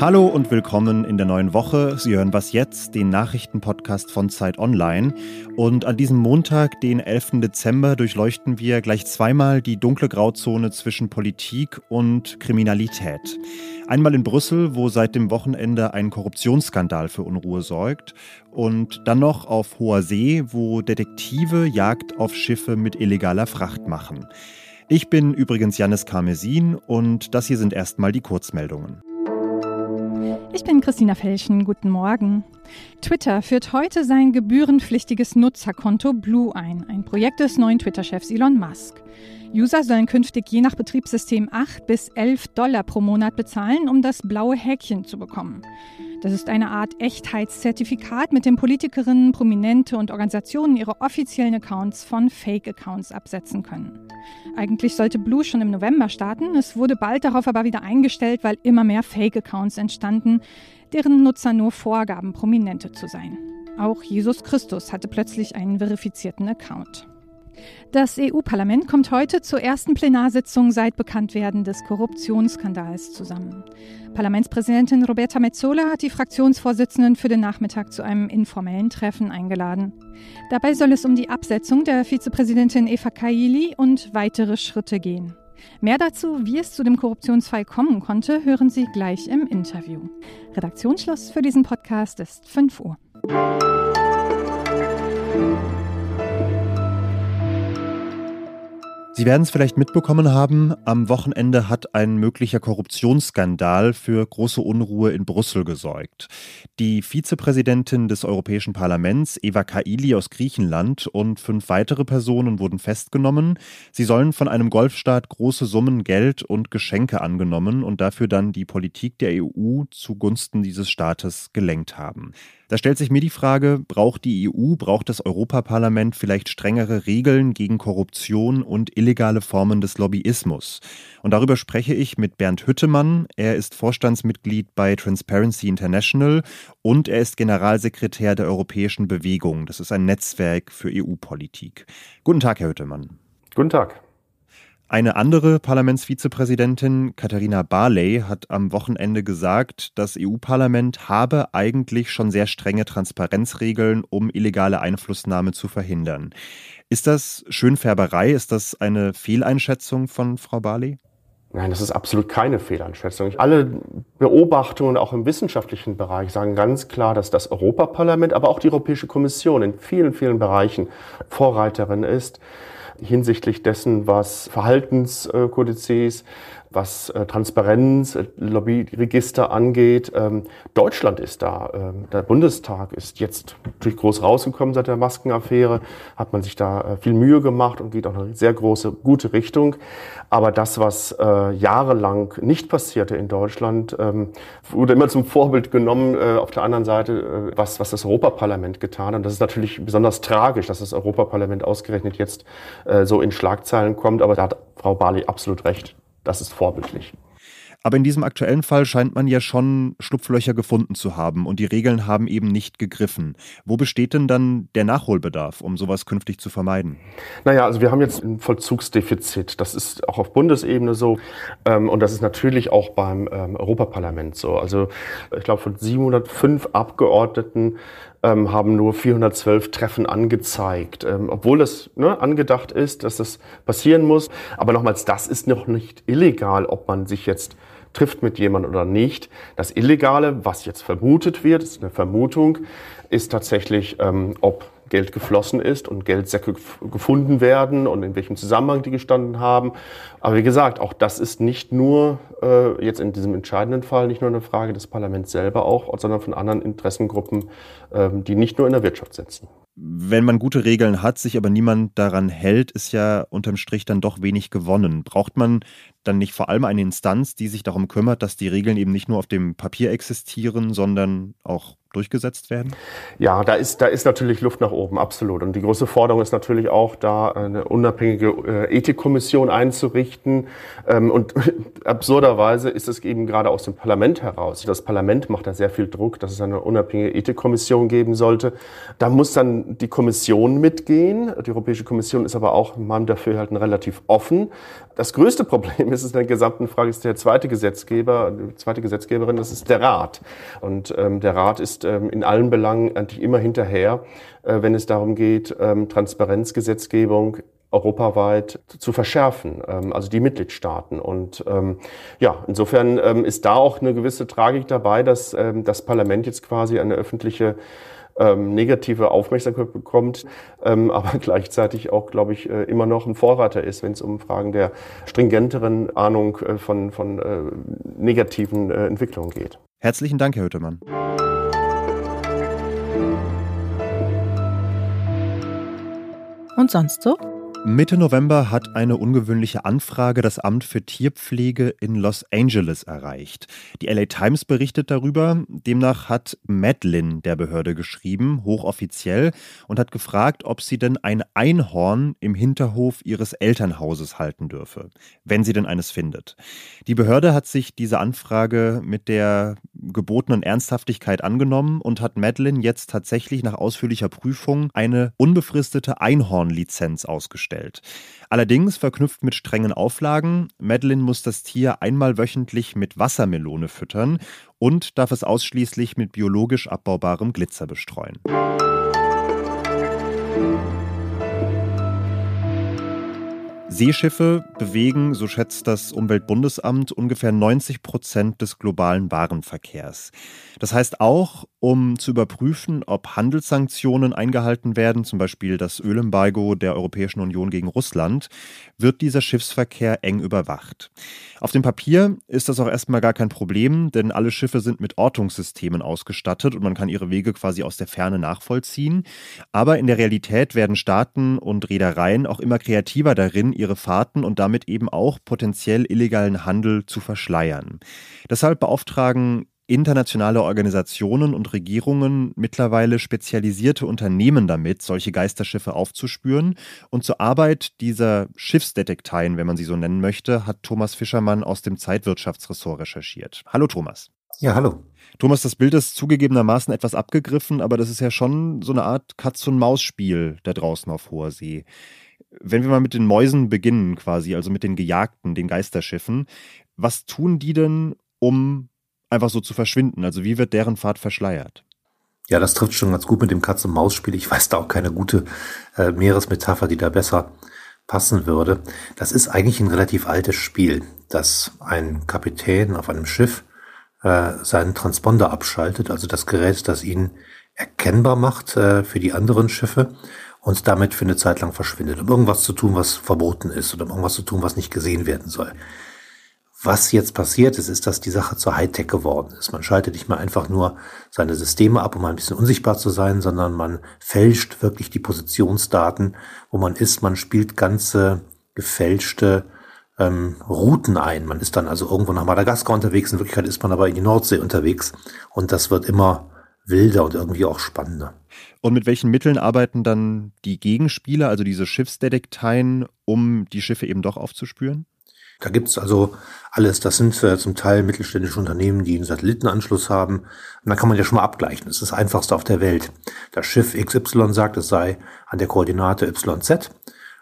Hallo und willkommen in der neuen Woche. Sie hören was jetzt, den Nachrichtenpodcast von Zeit Online. Und an diesem Montag, den 11. Dezember, durchleuchten wir gleich zweimal die dunkle Grauzone zwischen Politik und Kriminalität. Einmal in Brüssel, wo seit dem Wochenende ein Korruptionsskandal für Unruhe sorgt. Und dann noch auf hoher See, wo Detektive Jagd auf Schiffe mit illegaler Fracht machen. Ich bin übrigens Janis Karmesin und das hier sind erstmal die Kurzmeldungen. Mm-hmm. Ich bin Christina Felschen. Guten Morgen. Twitter führt heute sein gebührenpflichtiges Nutzerkonto Blue ein, ein Projekt des neuen Twitter-Chefs Elon Musk. User sollen künftig je nach Betriebssystem 8 bis 11 Dollar pro Monat bezahlen, um das blaue Häkchen zu bekommen. Das ist eine Art Echtheitszertifikat, mit dem Politikerinnen, Prominente und Organisationen ihre offiziellen Accounts von Fake-Accounts absetzen können. Eigentlich sollte Blue schon im November starten, es wurde bald darauf aber wieder eingestellt, weil immer mehr Fake-Accounts entstanden, deren Nutzer nur vorgaben, Prominente zu sein. Auch Jesus Christus hatte plötzlich einen verifizierten Account. Das EU-Parlament kommt heute zur ersten Plenarsitzung seit Bekanntwerden des Korruptionsskandals zusammen. Parlamentspräsidentin Roberta Metzola hat die Fraktionsvorsitzenden für den Nachmittag zu einem informellen Treffen eingeladen. Dabei soll es um die Absetzung der Vizepräsidentin Eva Kaili und weitere Schritte gehen. Mehr dazu, wie es zu dem Korruptionsfall kommen konnte, hören Sie gleich im Interview. Redaktionsschluss für diesen Podcast ist 5 Uhr. Sie werden es vielleicht mitbekommen haben, am Wochenende hat ein möglicher Korruptionsskandal für große Unruhe in Brüssel gesorgt. Die Vizepräsidentin des Europäischen Parlaments, Eva Kaili aus Griechenland, und fünf weitere Personen wurden festgenommen. Sie sollen von einem Golfstaat große Summen Geld und Geschenke angenommen und dafür dann die Politik der EU zugunsten dieses Staates gelenkt haben. Da stellt sich mir die Frage, braucht die EU, braucht das Europaparlament vielleicht strengere Regeln gegen Korruption und illegale Formen des Lobbyismus? Und darüber spreche ich mit Bernd Hüttemann. Er ist Vorstandsmitglied bei Transparency International und er ist Generalsekretär der Europäischen Bewegung. Das ist ein Netzwerk für EU-Politik. Guten Tag, Herr Hüttemann. Guten Tag. Eine andere Parlamentsvizepräsidentin, Katharina Barley, hat am Wochenende gesagt, das EU-Parlament habe eigentlich schon sehr strenge Transparenzregeln, um illegale Einflussnahme zu verhindern. Ist das Schönfärberei? Ist das eine Fehleinschätzung von Frau Barley? Nein, das ist absolut keine Fehleinschätzung. Alle Beobachtungen auch im wissenschaftlichen Bereich sagen ganz klar, dass das Europaparlament, aber auch die Europäische Kommission in vielen, vielen Bereichen Vorreiterin ist hinsichtlich dessen, was Verhaltenskodizes, was äh, Transparenz, äh, Lobbyregister angeht. Ähm, Deutschland ist da. Ähm, der Bundestag ist jetzt natürlich groß rausgekommen seit der Maskenaffäre, hat man sich da äh, viel Mühe gemacht und geht auch eine sehr große, gute Richtung. Aber das, was äh, jahrelang nicht passierte in Deutschland, ähm, wurde immer zum Vorbild genommen. Äh, auf der anderen Seite, äh, was, was das Europaparlament getan hat. Und das ist natürlich besonders tragisch, dass das Europaparlament ausgerechnet jetzt äh, so in Schlagzeilen kommt. Aber da hat Frau Barley absolut recht. Das ist vorbildlich. Aber in diesem aktuellen Fall scheint man ja schon Schlupflöcher gefunden zu haben und die Regeln haben eben nicht gegriffen. Wo besteht denn dann der Nachholbedarf, um sowas künftig zu vermeiden? Naja, also wir haben jetzt ein Vollzugsdefizit. Das ist auch auf Bundesebene so ähm, und das ist natürlich auch beim ähm, Europaparlament so. Also ich glaube, von 705 Abgeordneten ähm, haben nur 412 Treffen angezeigt, obwohl das ne, angedacht ist, dass das passieren muss. Aber nochmals, das ist noch nicht illegal, ob man sich jetzt trifft mit jemandem oder nicht. Das Illegale, was jetzt vermutet wird, ist eine Vermutung, ist tatsächlich, ähm, ob Geld geflossen ist und Geldsäcke gefunden werden und in welchem Zusammenhang die gestanden haben. Aber wie gesagt, auch das ist nicht nur äh, jetzt in diesem entscheidenden Fall nicht nur eine Frage des Parlaments selber auch, sondern von anderen Interessengruppen, äh, die nicht nur in der Wirtschaft sitzen. Wenn man gute Regeln hat, sich aber niemand daran hält, ist ja unterm Strich dann doch wenig gewonnen. Braucht man dann nicht vor allem eine Instanz, die sich darum kümmert, dass die Regeln eben nicht nur auf dem Papier existieren, sondern auch durchgesetzt werden? Ja, da ist, da ist natürlich Luft nach oben, absolut. Und die große Forderung ist natürlich auch, da eine unabhängige äh, Ethikkommission einzurichten. Ähm, und absurderweise ist es eben gerade aus dem Parlament heraus. Das Parlament macht da sehr viel Druck, dass es eine unabhängige Ethikkommission geben sollte. Da muss dann die Kommission mitgehen. Die Europäische Kommission ist aber auch in meinem Dafürhalten relativ offen. Das größte Problem ist in der gesamten Frage ist der zweite Gesetzgeber, die zweite Gesetzgeberin, das ist der Rat. Und ähm, der Rat ist ähm, in allen Belangen eigentlich immer hinterher, äh, wenn es darum geht, ähm, Transparenzgesetzgebung europaweit zu verschärfen, ähm, also die Mitgliedstaaten. Und ähm, ja, insofern ähm, ist da auch eine gewisse Tragik dabei, dass ähm, das Parlament jetzt quasi eine öffentliche ähm, negative Aufmerksamkeit bekommt, ähm, aber gleichzeitig auch, glaube ich, äh, immer noch ein Vorreiter ist, wenn es um Fragen der stringenteren Ahnung äh, von, von äh, negativen äh, Entwicklungen geht. Herzlichen Dank, Herr Hüttemann. Und sonst so? Mitte November hat eine ungewöhnliche Anfrage das Amt für Tierpflege in Los Angeles erreicht. Die LA Times berichtet darüber. Demnach hat Madeline der Behörde geschrieben, hochoffiziell, und hat gefragt, ob sie denn ein Einhorn im Hinterhof ihres Elternhauses halten dürfe, wenn sie denn eines findet. Die Behörde hat sich diese Anfrage mit der gebotenen Ernsthaftigkeit angenommen und hat Madeline jetzt tatsächlich nach ausführlicher Prüfung eine unbefristete Einhornlizenz ausgestellt gestellt. Allerdings verknüpft mit strengen Auflagen. Madeline muss das Tier einmal wöchentlich mit Wassermelone füttern und darf es ausschließlich mit biologisch abbaubarem Glitzer bestreuen. Seeschiffe bewegen, so schätzt das Umweltbundesamt, ungefähr 90 Prozent des globalen Warenverkehrs. Das heißt auch, um zu überprüfen, ob Handelssanktionen eingehalten werden, zum Beispiel das Ölembargo der Europäischen Union gegen Russland, wird dieser Schiffsverkehr eng überwacht. Auf dem Papier ist das auch erstmal gar kein Problem, denn alle Schiffe sind mit Ortungssystemen ausgestattet und man kann ihre Wege quasi aus der Ferne nachvollziehen. Aber in der Realität werden Staaten und Reedereien auch immer kreativer darin, ihre Fahrten und damit eben auch potenziell illegalen Handel zu verschleiern. Deshalb beauftragen internationale Organisationen und Regierungen mittlerweile spezialisierte Unternehmen damit, solche Geisterschiffe aufzuspüren. Und zur Arbeit dieser Schiffsdetekteien, wenn man sie so nennen möchte, hat Thomas Fischermann aus dem Zeitwirtschaftsressort recherchiert. Hallo Thomas. Ja, hallo. Thomas, das Bild ist zugegebenermaßen etwas abgegriffen, aber das ist ja schon so eine Art Katz-und-Maus-Spiel da draußen auf hoher See. Wenn wir mal mit den Mäusen beginnen, quasi, also mit den Gejagten, den Geisterschiffen, was tun die denn, um einfach so zu verschwinden? Also wie wird deren Fahrt verschleiert? Ja, das trifft schon ganz gut mit dem Katz-und-Maus-Spiel. Ich weiß da auch keine gute äh, Meeresmetapher, die da besser passen würde. Das ist eigentlich ein relativ altes Spiel, dass ein Kapitän auf einem Schiff äh, seinen Transponder abschaltet, also das Gerät, das ihn erkennbar macht äh, für die anderen Schiffe und damit für eine Zeit lang verschwindet, um irgendwas zu tun, was verboten ist oder um irgendwas zu tun, was nicht gesehen werden soll. Was jetzt passiert ist, ist, dass die Sache zur Hightech geworden ist. Man schaltet nicht mehr einfach nur seine Systeme ab, um ein bisschen unsichtbar zu sein, sondern man fälscht wirklich die Positionsdaten, wo man ist. Man spielt ganze gefälschte ähm, Routen ein. Man ist dann also irgendwo nach Madagaskar unterwegs, in Wirklichkeit ist man aber in die Nordsee unterwegs und das wird immer wilder und irgendwie auch spannender. Und mit welchen Mitteln arbeiten dann die Gegenspieler, also diese Schiffsdetekteien, um die Schiffe eben doch aufzuspüren? Da gibt's also alles. Das sind äh, zum Teil mittelständische Unternehmen, die einen Satellitenanschluss haben. Und da kann man ja schon mal abgleichen. Das ist das Einfachste auf der Welt. Das Schiff XY sagt, es sei an der Koordinate YZ.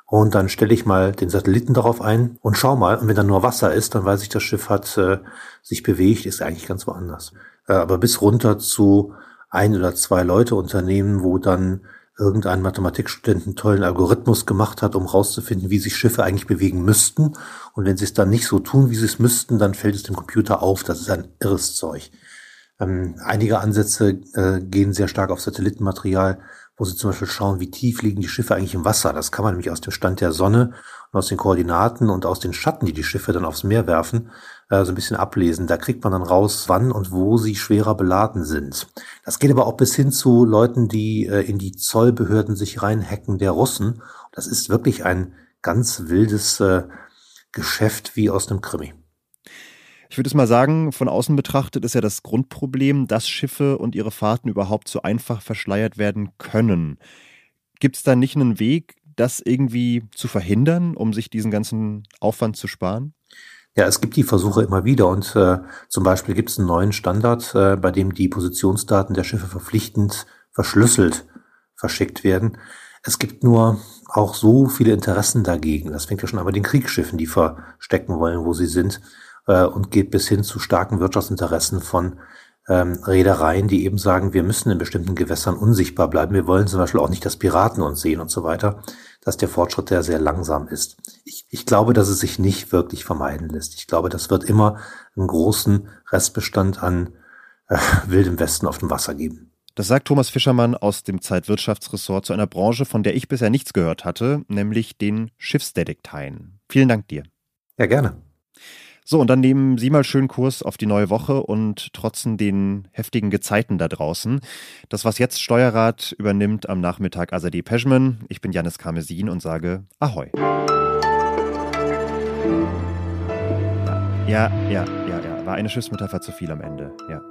Und dann stelle ich mal den Satelliten darauf ein und schau mal. Und wenn da nur Wasser ist, dann weiß ich, das Schiff hat äh, sich bewegt, ist eigentlich ganz woanders. Äh, aber bis runter zu ein oder zwei Leute Unternehmen, wo dann irgendein Mathematikstudent einen tollen Algorithmus gemacht hat, um rauszufinden, wie sich Schiffe eigentlich bewegen müssten. Und wenn sie es dann nicht so tun, wie sie es müssten, dann fällt es dem Computer auf. Das ist ein irres Zeug. Ähm, einige Ansätze äh, gehen sehr stark auf Satellitenmaterial, wo sie zum Beispiel schauen, wie tief liegen die Schiffe eigentlich im Wasser. Das kann man nämlich aus dem Stand der Sonne und aus den Koordinaten und aus den Schatten, die die Schiffe dann aufs Meer werfen, äh, so ein bisschen ablesen. Da kriegt man dann raus, wann und wo sie schwerer beladen sind. Das geht aber auch bis hin zu Leuten, die äh, in die Zollbehörden sich reinhacken der Russen. Das ist wirklich ein ganz wildes äh, Geschäft wie aus einem Krimi. Ich würde es mal sagen, von außen betrachtet ist ja das Grundproblem, dass Schiffe und ihre Fahrten überhaupt so einfach verschleiert werden können. Gibt es da nicht einen Weg, das irgendwie zu verhindern, um sich diesen ganzen Aufwand zu sparen? Ja, es gibt die Versuche immer wieder und äh, zum Beispiel gibt es einen neuen Standard, äh, bei dem die Positionsdaten der Schiffe verpflichtend verschlüsselt verschickt werden. Es gibt nur auch so viele Interessen dagegen. Das fängt ja schon an bei den Kriegsschiffen, die verstecken wollen, wo sie sind, äh, und geht bis hin zu starken Wirtschaftsinteressen von ähm, Reedereien, die eben sagen, wir müssen in bestimmten Gewässern unsichtbar bleiben. Wir wollen zum Beispiel auch nicht, dass Piraten uns sehen und so weiter, dass der Fortschritt ja sehr langsam ist. Ich, ich glaube, dass es sich nicht wirklich vermeiden lässt. Ich glaube, das wird immer einen großen Restbestand an äh, wildem Westen auf dem Wasser geben. Das sagt Thomas Fischermann aus dem Zeitwirtschaftsressort zu einer Branche, von der ich bisher nichts gehört hatte, nämlich den Schiffsdetekteien. Vielen Dank dir. Ja, gerne. So, und dann nehmen Sie mal schön Kurs auf die neue Woche und trotzen den heftigen Gezeiten da draußen. Das, was jetzt Steuerrat übernimmt am Nachmittag Azadeh Peschman. Ich bin Janis Karmesin und sage Ahoi. Ja, ja, ja, ja. War eine Schiffsmetapher zu viel am Ende. Ja.